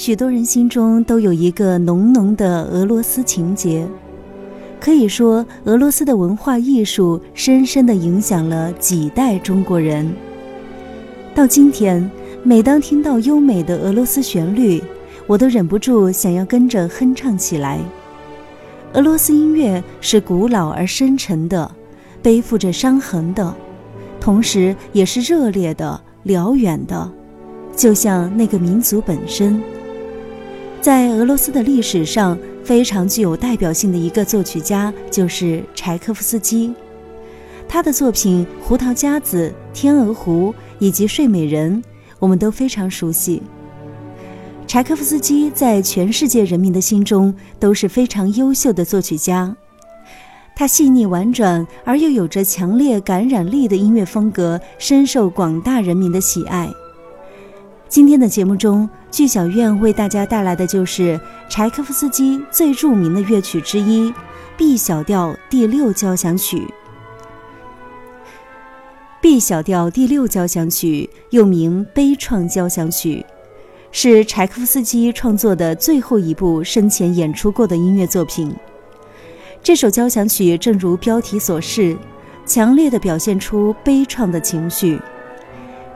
许多人心中都有一个浓浓的俄罗斯情结。可以说，俄罗斯的文化艺术深深地影响了几代中国人。到今天，每当听到优美的俄罗斯旋律，我都忍不住想要跟着哼唱起来。俄罗斯音乐是古老而深沉的，背负着伤痕的，同时也是热烈的、辽远的，就像那个民族本身。在俄罗斯的历史上，非常具有代表性的一个作曲家就是柴可夫斯基。他的作品《胡桃夹子》《天鹅湖》以及《睡美人》，我们都非常熟悉。柴可夫斯基在全世界人民的心中都是非常优秀的作曲家。他细腻婉转而又有着强烈感染力的音乐风格，深受广大人民的喜爱。今天的节目中，剧小院为大家带来的就是柴可夫斯基最著名的乐曲之一《B 小调第六交响曲》。B 小调第六交响曲又名悲怆交响曲，是柴可夫斯基创作的最后一部生前演出过的音乐作品。这首交响曲正如标题所示，强烈地表现出悲怆的情绪。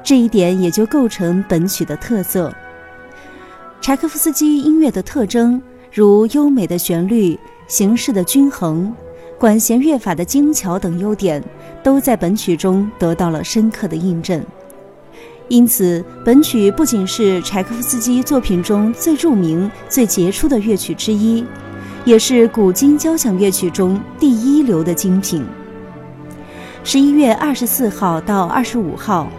这一点也就构成本曲的特色。柴可夫斯基音乐的特征，如优美的旋律、形式的均衡、管弦乐法的精巧等优点，都在本曲中得到了深刻的印证。因此，本曲不仅是柴可夫斯基作品中最著名、最杰出的乐曲之一，也是古今交响乐曲中第一流的精品。十一月二十四号到二十五号。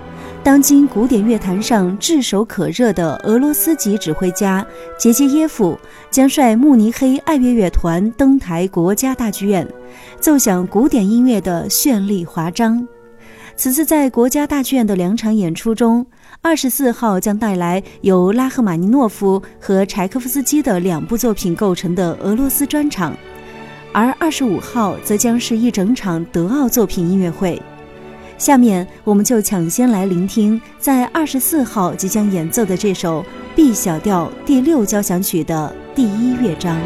当今古典乐坛上炙手可热的俄罗斯籍指挥家杰杰耶夫将率慕尼黑爱乐乐团登台国家大剧院，奏响古典音乐的绚丽华章。此次在国家大剧院的两场演出中，二十四号将带来由拉赫玛尼诺夫和柴可夫斯基的两部作品构成的俄罗斯专场，而二十五号则将是一整场德奥作品音乐会。下面我们就抢先来聆听在二十四号即将演奏的这首 B 小调第六交响曲的第一乐章。